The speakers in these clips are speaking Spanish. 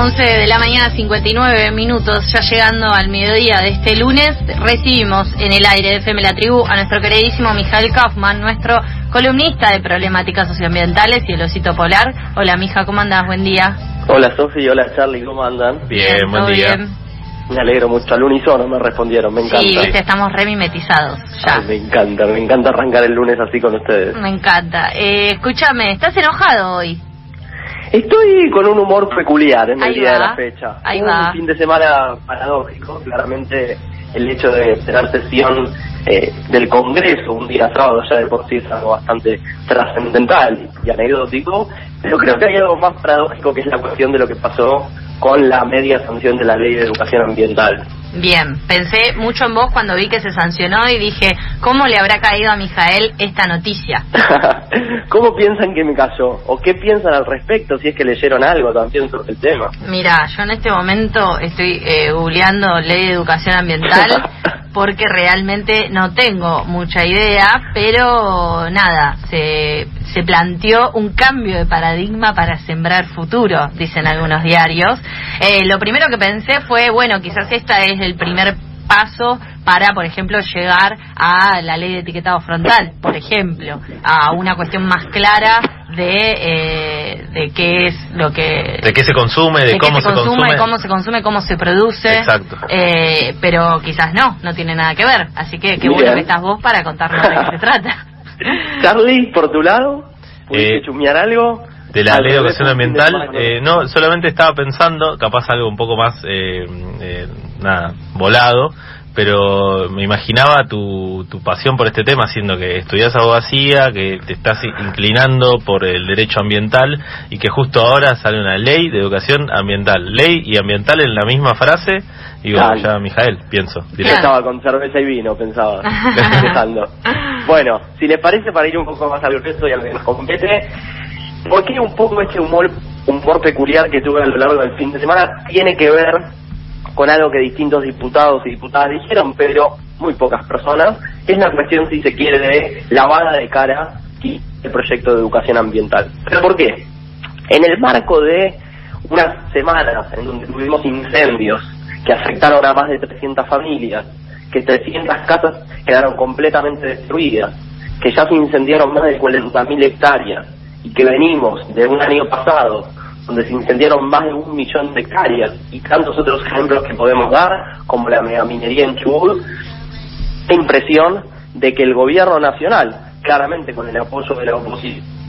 11 de la mañana, 59 minutos, ya llegando al mediodía de este lunes, recibimos en el aire de FM La Tribu a nuestro queridísimo Mijael Kaufman, nuestro columnista de problemáticas socioambientales y el osito polar. Hola, mija, ¿cómo andás? Buen día. Hola, Sofi, hola, Charlie, ¿cómo andan? Bien, buen ¿todo día. bien? Me alegro mucho, al unísono me respondieron, me encanta. Sí, viste, estamos remimetizados, ya. Ay, me encanta, me encanta arrancar el lunes así con ustedes. Me encanta. Eh, escúchame, ¿estás enojado hoy? Estoy con un humor peculiar en el Ahí día de la fecha. ahí un va. fin de semana paradójico, claramente el hecho de tener sesión eh, del Congreso un día sábado ya de por sí es algo bastante trascendental y anecdótico, pero creo que hay algo más paradójico que es la cuestión de lo que pasó con la media sanción de la ley de educación ambiental. Bien, pensé mucho en vos cuando vi que se sancionó y dije, ¿cómo le habrá caído a Mijael esta noticia? ¿Cómo piensan que me cayó? ¿O qué piensan al respecto si es que leyeron algo también sobre el tema? Mira, yo en este momento estoy eh, googleando ley de educación ambiental porque realmente no tengo mucha idea, pero nada, se, se planteó un cambio de paradigma para sembrar futuro, dicen algunos diarios. Eh, lo primero que pensé fue, bueno, quizás esta es el primer paso para, por ejemplo, llegar a la ley de etiquetado frontal, por ejemplo, a una cuestión más clara de, eh, de qué es lo que De qué se consume, de, cómo se, consume, cómo se consume, cómo se produce. Exacto. Eh, pero quizás no, no tiene nada que ver. Así que qué bueno que estás vos para contarnos de qué se trata. Charlie, por tu lado, ¿pudiste Eh, chumear algo? De la Al ley de educación ambiental, eh, no, solamente estaba pensando, capaz algo un poco más, eh, eh, nada, volado, pero me imaginaba tu, tu pasión por este tema, siendo que estudias abogacía, que te estás inclinando por el derecho ambiental y que justo ahora sale una ley de educación ambiental. Ley y ambiental en la misma frase, digo, Claro. ya Mijael, pienso. Yo directo. estaba con cerveza y vino, pensaba. Bueno, si les parece, para ir un poco más al y a lo que nos compete, ¿por qué un poco ese humor, humor peculiar que tuve a lo largo del fin de semana tiene que ver con algo que distintos diputados y diputadas dijeron, pero muy pocas personas? Es la cuestión, si se quiere, de lavada de cara y el proyecto de educación ambiental. ¿Pero por qué? En el marco de unas semanas en donde tuvimos incendios que afectaron a más de 300 familias, que 300 casas quedaron completamente destruidas, que ya se incendiaron más de 40.000 hectáreas y que venimos de un año pasado donde se incendiaron más de un millón de hectáreas y tantos otros ejemplos que podemos dar, como la megaminería en Chubut, impresión de que el gobierno nacional, claramente con el apoyo de la oposición,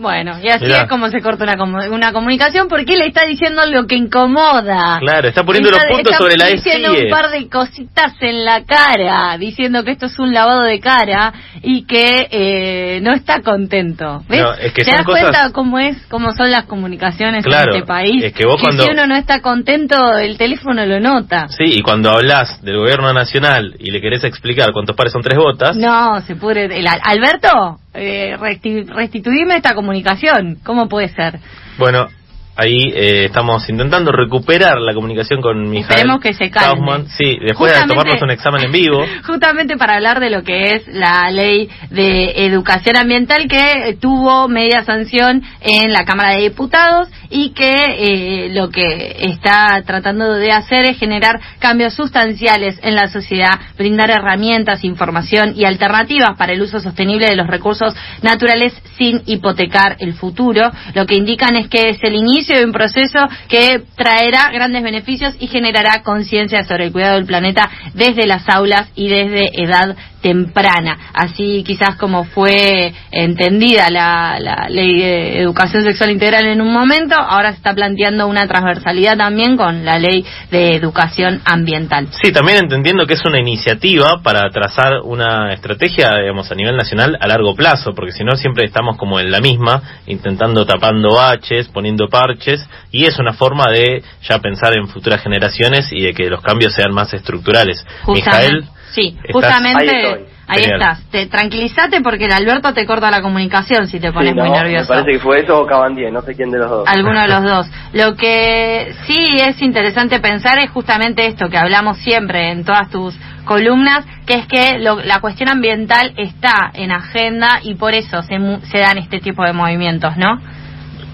Bueno, y así Mirá. es como se corta una, una comunicación porque él está diciendo lo que incomoda. Claro, está poniendo Está- los puntos está sobre la E. diciendo un par de cositas en la cara, diciendo que esto es un lavado de cara y que eh, no está contento. ¿Ves? No, es que ¿Te das cosas- cuenta cómo es, cómo son las comunicaciones Claro, en este país? es que vos cuando- si uno no está contento, el teléfono lo nota. Sí, y cuando hablas del gobierno nacional y le querés explicar cuántos pares son tres botas, No, se pudre. el- Alberto, eh, resti- restituirme esta comunicación. ¿Cómo puede ser? bueno, ahí eh, estamos intentando recuperar la comunicación con Mijael Esperemos que se calme. Kaufman. Sí, después de Justamente- tomarnos un examen en vivo. Justamente para hablar de lo que es la ley de educación ambiental que tuvo media sanción en la Cámara de Diputados y que eh, lo que está tratando de hacer es generar cambios sustanciales en la sociedad, brindar herramientas, información y alternativas para el uso sostenible de los recursos naturales sin hipotecar el futuro. Lo que indican es que es el inicio de un proceso que traerá grandes beneficios y generará conciencia sobre el cuidado del planeta desde las aulas y desde edad temprana. Así quizás como fue entendida la, ley de educación sexual integral en un momento, ahora se está planteando una transversalidad también con la ley de educación ambiental. Sí, también entendiendo que es una iniciativa para trazar una estrategia, digamos, a nivel nacional a largo plazo, porque si no siempre estamos como en la misma, intentando tapando baches, poniendo parches, y es una forma de ya pensar en futuras generaciones y de que los cambios sean más estructurales. Mijael, sí, ¿estás? justamente Ahí estás. Te, tranquilízate porque el Alberto te corta la comunicación si te pones Sí, no, muy me nervioso. parece que fue eso o Cabandier, no sé quién de los dos. Alguno de los dos. Lo que sí es interesante pensar es justamente esto que hablamos siempre en todas tus columnas, que es que lo- la cuestión ambiental está en agenda y por eso se, mu- se dan este tipo de movimientos, ¿no?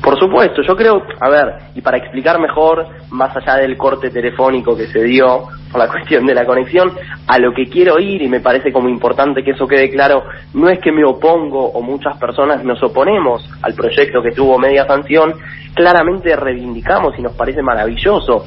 Por supuesto, yo creo, a ver, y para explicar mejor, más allá del corte telefónico que se dio por la cuestión de la conexión, a lo que quiero ir, y me parece como importante que eso quede claro, no es que me opongo o muchas personas nos oponemos al proyecto que tuvo media sanción, claramente reivindicamos y nos parece maravilloso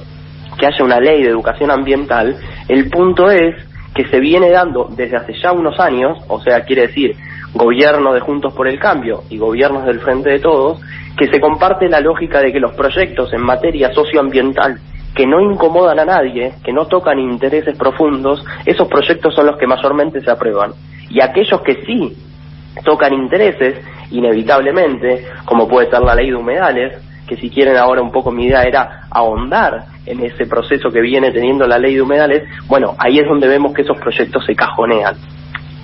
que haya una ley de educación ambiental, el punto es que se viene dando desde hace ya unos años, o sea, quiere decir, gobierno de Juntos por el Cambio y gobiernos del Frente de Todos, que se comparte la lógica de que los proyectos en materia socioambiental que no incomodan a nadie, que no tocan intereses profundos, esos proyectos son los que mayormente se aprueban. Y aquellos que sí tocan intereses, inevitablemente, como puede ser la ley de humedales, que si quieren ahora un poco mi idea era ahondar en ese proceso que viene teniendo la ley de humedales, bueno, ahí es donde vemos que esos proyectos se cajonean.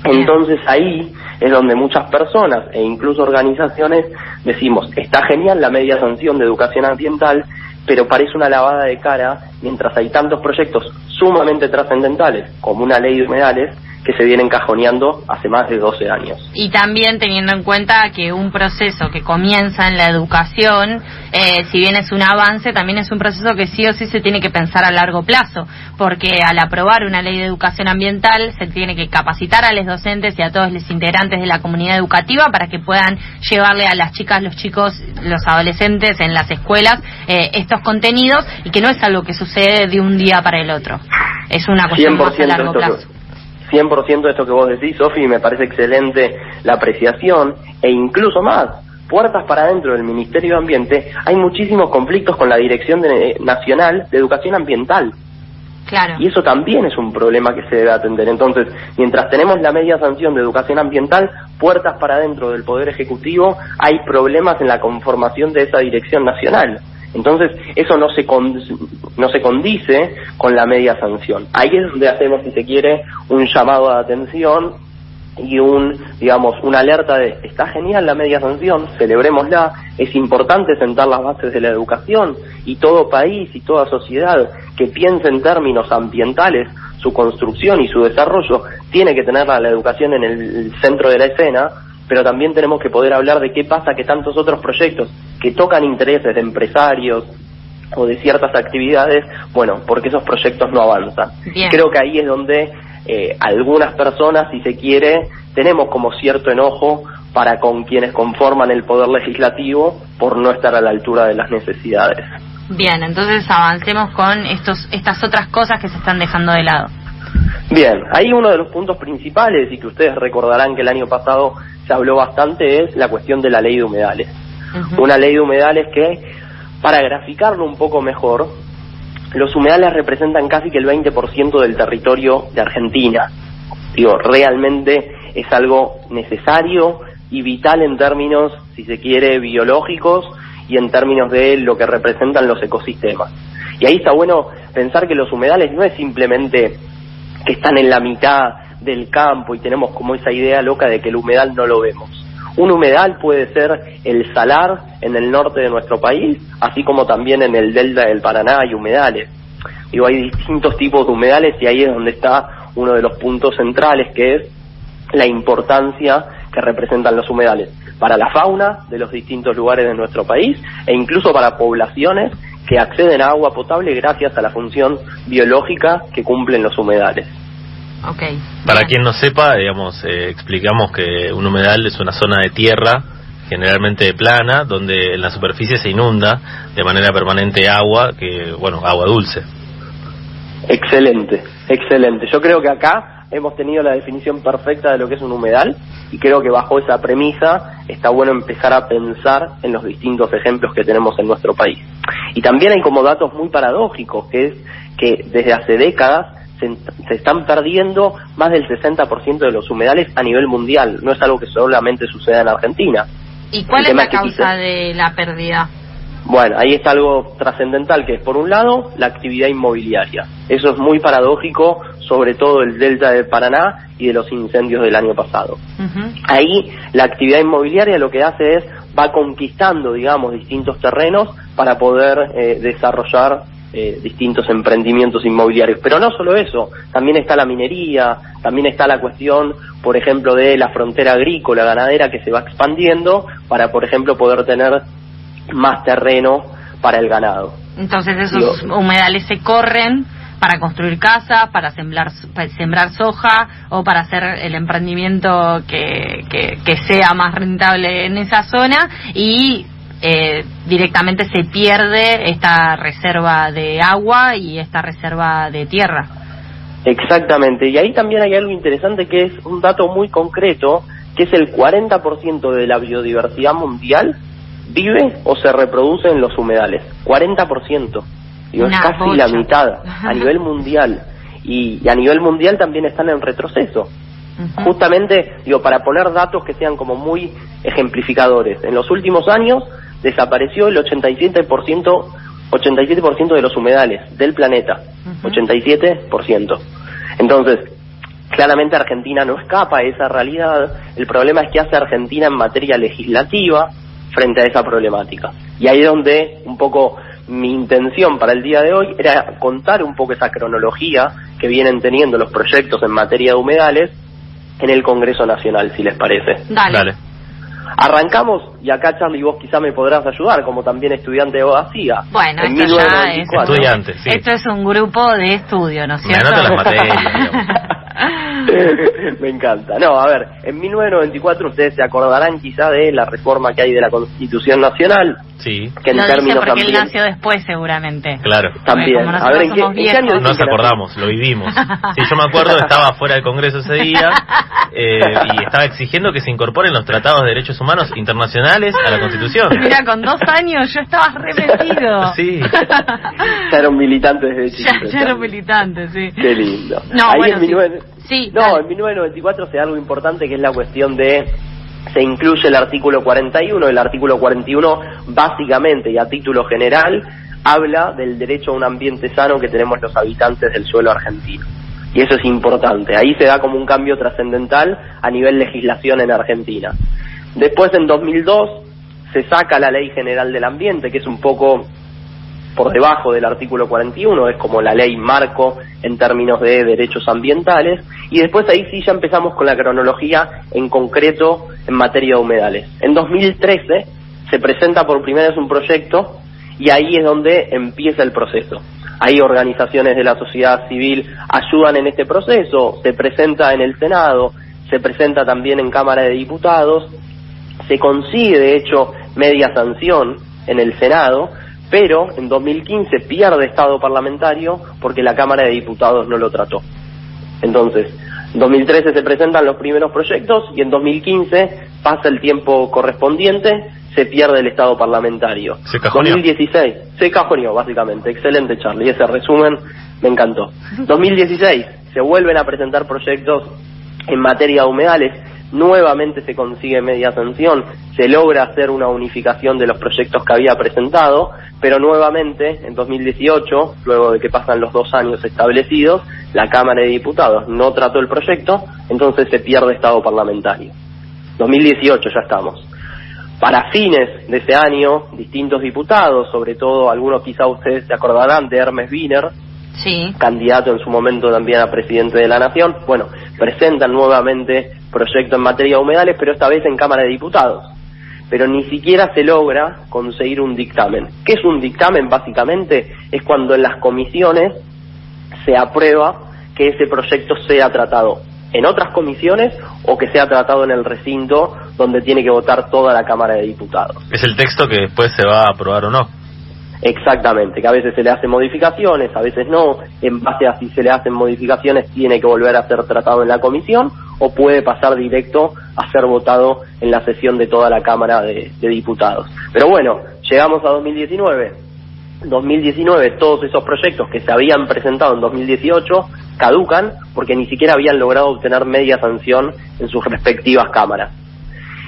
Entonces ahí es donde muchas personas e incluso organizaciones decimos, está genial la media sanción de educación ambiental, pero parece una lavada de cara mientras hay tantos proyectos sumamente trascendentales como una ley de humedales que se vienen cajoneando hace más de 12 años. Y también teniendo en cuenta que un proceso que comienza en la educación, eh, si bien es un avance, también es un proceso que sí o sí se tiene que pensar a largo plazo, porque al aprobar una ley de educación ambiental se tiene que capacitar a los docentes y a todos los integrantes de la comunidad educativa para que puedan llevarle a las chicas, los chicos, los adolescentes en las escuelas eh, estos contenidos y que no es algo que sucede de un día para el otro. Es una cuestión más a largo plazo. 100% de esto que vos decís, Sofi, me parece excelente la apreciación e incluso más. Puertas para adentro del Ministerio de Ambiente, hay muchísimos conflictos con la Dirección Nacional de Educación Ambiental. Claro. Y eso también es un problema que se debe atender. Entonces, mientras tenemos la media sanción de educación ambiental, puertas para adentro del Poder Ejecutivo, hay problemas en la conformación de esa dirección nacional. Entonces, eso no se, no se condice con la media sanción. Ahí es donde hacemos, si se quiere, un llamado de atención y un, digamos, una alerta de, está genial la media sanción, celebrémosla, es importante sentar las bases de la educación y todo país y toda sociedad que piense en términos ambientales su construcción y su desarrollo tiene que tener la educación en el centro de la escena, pero también tenemos que poder hablar de qué pasa que tantos otros proyectos que tocan intereses de empresarios o de ciertas actividades, bueno, porque esos proyectos no avanzan. Creo que ahí es donde eh, algunas personas, si se quiere, tenemos como cierto enojo para con quienes conforman el poder legislativo por no estar a la altura de las necesidades. Bien, entonces avancemos con estos, estas otras cosas que se están dejando de lado. Bien, ahí uno de los puntos principales y que ustedes recordarán que el año pasado se habló bastante es la cuestión de la ley de humedales. Una ley de humedales que, para graficarlo un poco mejor, los humedales representan casi que el 20% del territorio de Argentina. Digo, realmente es algo necesario y vital en términos, si se quiere, biológicos y en términos de lo que representan los ecosistemas. Y ahí está bueno pensar que los humedales no es simplemente que están en la mitad del campo y tenemos como esa idea loca de que el humedal no lo vemos. Un humedal puede ser el salar en el norte de nuestro país, así como también en el delta del Paraná hay humedales. Digo, hay distintos tipos de humedales y ahí es donde está uno de los puntos centrales, que es la importancia que representan los humedales para la fauna de los distintos lugares de nuestro país e incluso para poblaciones que acceden a agua potable gracias a la función biológica que cumplen los humedales. Okay. Para quien no sepa, digamos, eh, explicamos que un humedal es una zona de tierra generalmente plana, donde en la superficie se inunda de manera permanente agua, que bueno, agua dulce. Excelente, excelente. Yo creo que acá hemos tenido la definición perfecta de lo que es un humedal y creo que bajo esa premisa está bueno empezar a pensar en los distintos ejemplos que tenemos en nuestro país. Y también hay como datos muy paradójicos, que es que desde hace décadas se, están perdiendo más del 60% de los humedales a nivel mundial. No es algo que solamente suceda en Argentina. ¿Y cuál es la causa de la pérdida? Bueno, ahí está algo trascendental, que es por un lado la actividad inmobiliaria. Eso es muy paradójico, sobre todo el delta del Paraná y de los incendios del año pasado. Ahí la actividad inmobiliaria lo que hace es va conquistando, digamos, distintos terrenos para poder eh, desarrollar eh, distintos emprendimientos inmobiliarios. Pero no solo eso, también está la minería, también está la cuestión, por ejemplo, de la frontera agrícola, ganadera que se va expandiendo para, por ejemplo, poder tener más terreno para el ganado. Entonces esos humedales se corren para construir casas, para sembrar, sembrar soja o para hacer el emprendimiento que, que, sea más rentable en esa zona y eh, directamente se pierde esta reserva de agua y esta reserva de tierra. Exactamente, y ahí también hay algo interesante que es un dato muy concreto, que es el 40% de la biodiversidad mundial vive o se reproduce en los humedales. 40%. Digo, es casi la mitad a nivel mundial. Y, a nivel mundial también están en retroceso. Justamente, digo, para poner datos que sean como muy ejemplificadores. En los últimos años desapareció el 87%, 87% de los humedales del planeta. 87%. Entonces, claramente Argentina no escapa a esa realidad. El problema es que hace Argentina en materia legislativa frente a esa problemática. Y ahí es donde un poco mi intención para el día de hoy era contar un poco esa cronología que vienen teniendo los proyectos en materia de humedales en el Congreso Nacional, si les parece. Dale. Arrancamos, y acá Charlie, vos quizá me podrás ayudar, como también estudiante de abogacía. Bueno, esto ya es... Estudiante, sí. Esto es un grupo de estudio, ¿no es cierto? Me las materias, Me encanta. No, a ver, en 1994 ustedes se acordarán quizá de la reforma que hay de la Constitución Nacional. Sí. Que en términos porque él nació después seguramente. Claro. También. A ver, ¿en qué, año Nos acordamos, lo vivimos. Sí, yo me acuerdo, estaba fuera del Congreso ese día eh, y estaba exigiendo que se incorporen los tratados de derechos humanos internacionales a la Constitución. Mira, con dos años yo estaba remetido. Sí. Ya era un militante desde chiquito. Ya, era un militante, sí. Qué lindo. No, Ahí bueno, Sí, no, en 1994 se da algo importante que es la cuestión de se incluye el artículo 41, el artículo 41 básicamente y a título general habla del derecho a un ambiente sano que tenemos los habitantes del suelo argentino. Y eso es importante. Ahí se da como un cambio trascendental a nivel legislación en Argentina. Después, en 2002, se saca la Ley General del Ambiente, que es un poco por debajo del artículo 41, es como la ley marco en términos de derechos ambientales, y después ahí sí ya empezamos con la cronología en concreto en materia de humedales. En 2013 se presenta por primera vez un proyecto y ahí es donde empieza el proceso. Ahí organizaciones de la sociedad civil ayudan en este proceso, se presenta en el Senado, se presenta también en Cámara de Diputados, se consigue de hecho media sanción en el Senado, pero en 2015 pierde estado parlamentario porque la Cámara de Diputados no lo trató. Entonces, en 2013 se presentan los primeros proyectos y en 2015 pasa el tiempo correspondiente, se pierde el estado parlamentario. Se cajoneó. 2016, se cajoneó básicamente. Excelente Charlie, ese resumen me encantó. 2016 se vuelven a presentar proyectos en materia de humedales nuevamente se consigue media sanción, se logra hacer una unificación de los proyectos que había presentado, pero nuevamente en 2018, luego de que pasan los dos años establecidos, la Cámara de Diputados no trató el proyecto, entonces se pierde estado parlamentario. 2018 ya estamos. Para fines de ese año, distintos diputados, sobre todo algunos quizá ustedes se acordarán de Hermes Wiener, candidato en su momento también a presidente de la Nación, bueno, presentan nuevamente proyecto en materia de humedales, pero esta vez en Cámara de Diputados. Pero ni siquiera se logra conseguir un dictamen. ¿Qué es un dictamen? Básicamente es cuando en las comisiones se aprueba que ese proyecto sea tratado en otras comisiones o que sea tratado en el recinto donde tiene que votar toda la Cámara de Diputados. Es el texto que después se va a aprobar o no. Exactamente, que a veces se le hacen modificaciones, a veces no, en base a si se le hacen modificaciones tiene que volver a ser tratado en la comisión o puede pasar directo a ser votado en la sesión de toda la Cámara de, Diputados. Pero bueno, llegamos a 2019. 2019 todos esos proyectos que se habían presentado en 2018 caducan porque ni siquiera habían logrado obtener media sanción en sus respectivas cámaras.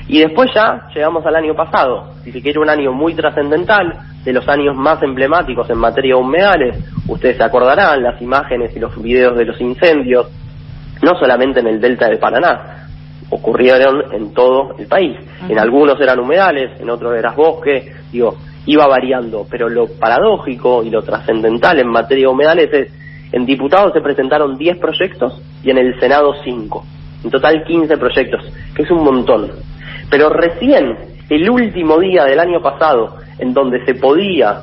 Y después ya llegamos al año pasado, si se quiere un año muy trascendental, de los años más emblemáticos en materia de humedales, ustedes se acordarán las imágenes y los videos de los incendios, no solamente en el delta del Paraná, ocurrieron en todo el país. En algunos eran humedales, en otros eran bosque, digo, iba variando, pero lo paradójico y lo trascendental en materia de humedales es, en diputados se presentaron 10 proyectos y en el Senado 5, en total 15 proyectos, que es un montón. Pero recién el último día del año pasado en donde se podía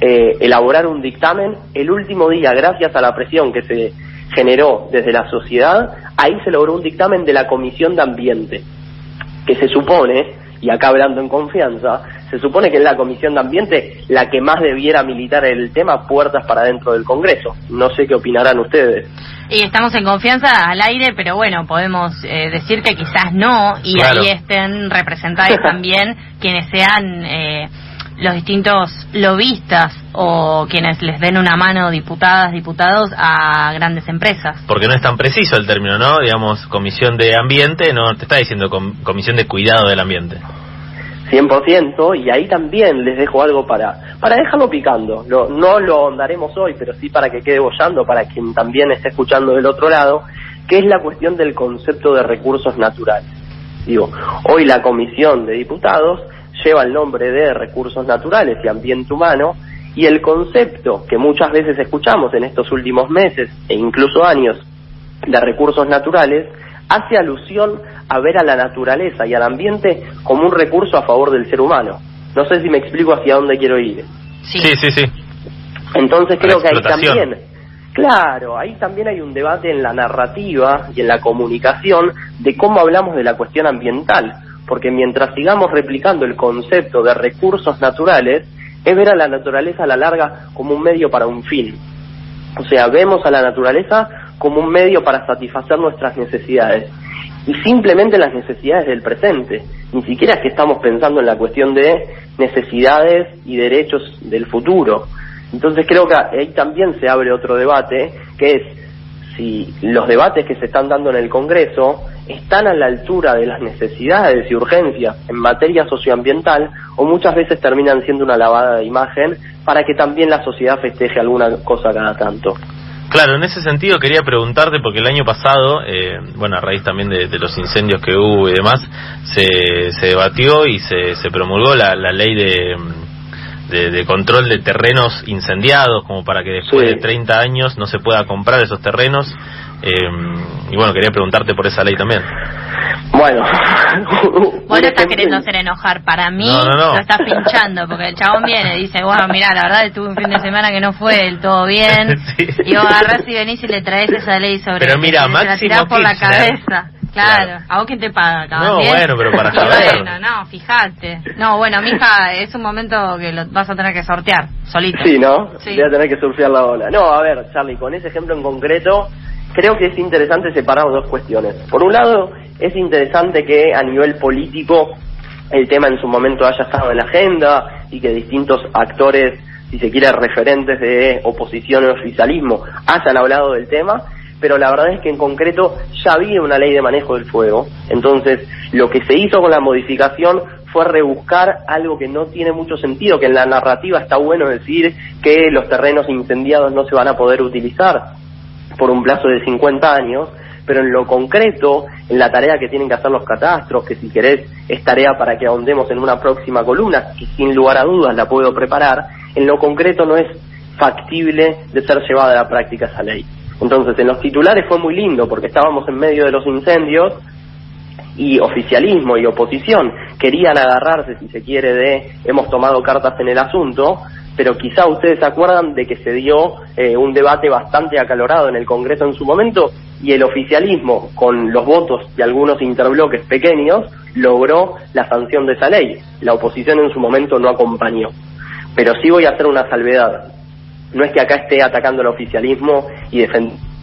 eh, elaborar un dictamen, el último día, gracias a la presión que se generó desde la sociedad, ahí se logró un dictamen de la Comisión de Ambiente, que se supone, y acá hablando en confianza, se supone que es la Comisión de Ambiente la que más debiera militar el tema puertas para dentro del Congreso. No sé qué opinarán ustedes. Y estamos en confianza al aire, pero bueno, podemos eh, decir que quizás no, y ahí estén representados también quienes sean... Eh, los distintos lobistas o quienes les den una mano, diputadas, diputados, a grandes empresas. Porque no es tan preciso el término, ¿no? Digamos, comisión de ambiente, no te está diciendo comisión de cuidado del ambiente. 100%, y ahí también les dejo algo para, para dejarlo picando. no lo ahondaremos hoy, pero sí para que quede bollando, para quien también esté escuchando del otro lado, que es la cuestión del concepto de recursos naturales. Digo, hoy la Comisión de Diputados lleva el nombre de recursos naturales y ambiente humano, y el concepto que muchas veces escuchamos en estos últimos meses e incluso años de recursos naturales hace alusión a ver a la naturaleza y al ambiente como un recurso a favor del ser humano. No sé si me explico hacia dónde quiero ir. Sí, sí, sí. Entonces creo que ahí también, claro, ahí también hay un debate en la narrativa y en la comunicación de cómo hablamos de la cuestión ambiental porque mientras sigamos replicando el concepto de recursos naturales, es ver a la naturaleza a la larga como un medio para un fin. O sea, vemos a la naturaleza como un medio para satisfacer nuestras necesidades. Y simplemente las necesidades del presente. Ni siquiera es que estamos pensando en la cuestión de necesidades y derechos del futuro. Entonces creo que ahí también se abre otro debate, que es si los debates que se están dando en el Congreso están a la altura de las necesidades y urgencias en materia socioambiental o muchas veces terminan siendo una lavada de imagen para que también la sociedad festeje alguna cosa cada tanto. Claro, en ese sentido quería preguntarte, porque el año pasado, eh, bueno, a raíz también de, los incendios que hubo y demás, se, se debatió y se, se promulgó la, la ley de, de, control de terrenos incendiados, como para que después de 30 años no se pueda comprar esos terrenos. Eh, y bueno, quería preguntarte por esa ley también. Bueno. Vos lo estás queriendo hacer enojar. Para mí lo estás pinchando, porque el chabón viene y dice, bueno, mira, la verdad estuve un fin de semana que no fue del todo bien. Y vos agarrás y venís y le traes esa ley sobre... Pero mira, Máximo la por la cabeza. Claro, ¿a vos quién te paga, No, bueno, pero para saber. Bueno, no, fíjate. No, bueno, mija, es un momento que lo vas a tener que sortear, solito. Sí, ¿no? Sí. Voy a tener que surfear la ola. No, a ver, Charlie, con ese ejemplo en concreto, creo que es interesante separar dos cuestiones. Por un lado, es interesante que a nivel político el tema en su momento haya estado en la agenda y que distintos actores, si se quiere, referentes de oposición o oficialismo hayan hablado del tema, pero la verdad es que en concreto ya había una ley de manejo del fuego, entonces lo que se hizo con la modificación fue rebuscar algo que no tiene mucho sentido, que en la narrativa está bueno decir que los terrenos incendiados no se van a poder utilizar, por un plazo de 50 años, pero en lo concreto, en la tarea que tienen que hacer los catastros, que si querés es tarea para que ahondemos en una próxima columna, que sin lugar a dudas la puedo preparar, en lo concreto no es factible de ser llevada a la práctica esa ley. Entonces, en los titulares fue muy lindo porque estábamos en medio de los incendios y oficialismo y oposición querían agarrarse, si se quiere, de hemos tomado cartas en el asunto, pero quizá ustedes se acuerdan de que se dio eh, un debate bastante acalorado en el Congreso en su momento y el oficialismo, con los votos de algunos interbloques pequeños, logró la sanción de esa ley. La oposición en su momento no acompañó. Pero sí voy a hacer una salvedad. No es que acá esté atacando al oficialismo y defendiendo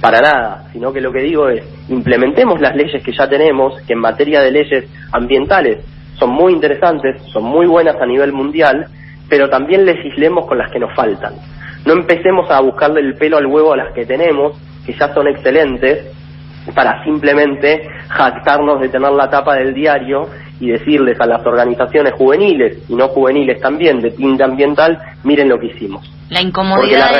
para nada, sino que lo que digo es implementemos las leyes que ya tenemos, que en materia de leyes ambientales son muy interesantes, son muy buenas a nivel mundial, pero también legislemos con las que nos faltan. No empecemos a buscarle el pelo al huevo a las que tenemos, que ya son excelentes, para simplemente jactarnos de tener la tapa del diario y decirles a las organizaciones juveniles y no juveniles también de tinte ambiental, miren lo que hicimos. La incomodidad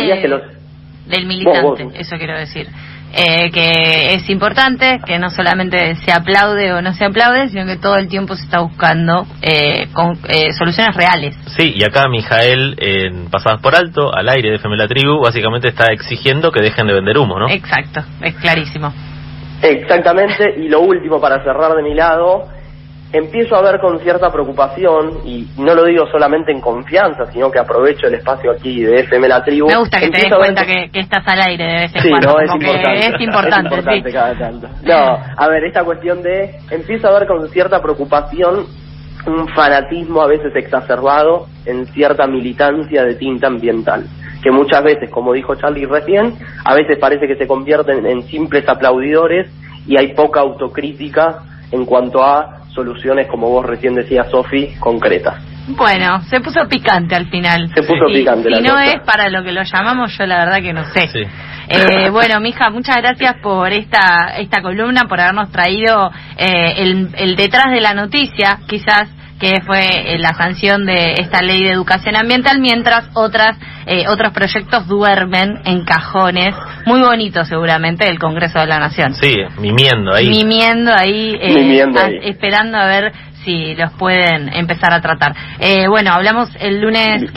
del militante, eso quiero decir. Eh, que es importante, que no solamente se aplaude o no se aplaude, sino que todo el tiempo se está buscando eh, con, eh, soluciones reales. Sí, y acá Mijael, en Pasadas por Alto, al aire de FM La Tribu, básicamente está exigiendo que dejen de vender humo, ¿no? Exacto, es clarísimo. Exactamente, y lo último para cerrar de mi lado, empiezo a ver con cierta preocupación, y no lo digo solamente en confianza, sino que aprovecho el espacio aquí de FM La Tribu. Me gusta que te des cuenta que, estás al aire de vez en sí, No, es, importante, es importante. cada tanto. No, a ver, esta cuestión de, empiezo a ver con cierta preocupación un fanatismo a veces exacerbado en cierta militancia de tinta ambiental que muchas veces, como dijo Charlie recién, a veces parece que se convierten en simples aplaudidores y hay poca autocrítica en cuanto a soluciones, como vos recién decías, Sofi, concretas. Bueno, se puso picante al final. Se puso picante. Si no es para lo que lo llamamos, yo la verdad que no sé. Eh, bueno, mija, muchas gracias por esta esta columna, por habernos traído eh, el, el detrás de la noticia, quizás que fue eh, la sanción de esta ley de educación ambiental, mientras otras eh, otros proyectos duermen en cajones, muy bonitos seguramente, del Congreso de la Nación. Sí, mimiendo ahí. Mimiendo ahí, eh, esperando a ver si los pueden empezar a tratar. bueno, hablamos el lunes que